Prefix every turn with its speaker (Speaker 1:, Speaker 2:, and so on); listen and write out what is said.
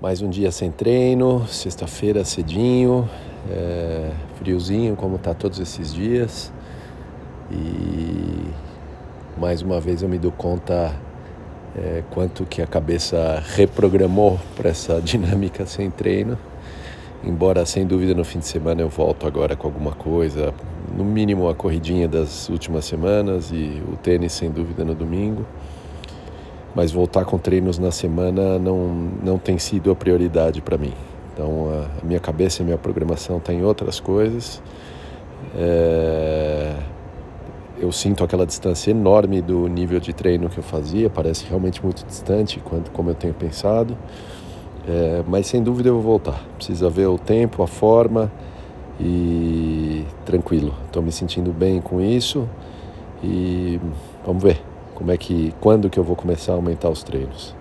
Speaker 1: Mais um dia sem treino, sexta-feira cedinho, é, friozinho como está todos esses dias. E mais uma vez eu me dou conta é, quanto que a cabeça reprogramou para essa dinâmica sem treino. Embora sem dúvida no fim de semana eu volto agora com alguma coisa, no mínimo a corridinha das últimas semanas e o tênis sem dúvida no domingo mas voltar com treinos na semana não, não tem sido a prioridade para mim. Então a, minha cabeça e a minha programação está em outras coisas. É, eu sinto aquela distância enorme do nível de treino que eu fazia, parece realmente muito distante quanto como eu tenho pensado. É, mas sem dúvida eu vou voltar. Precisa ver o tempo, a forma e tranquilo. Estou me sentindo bem com isso e vamos ver como é que, quando que eu vou começar a aumentar os treinos?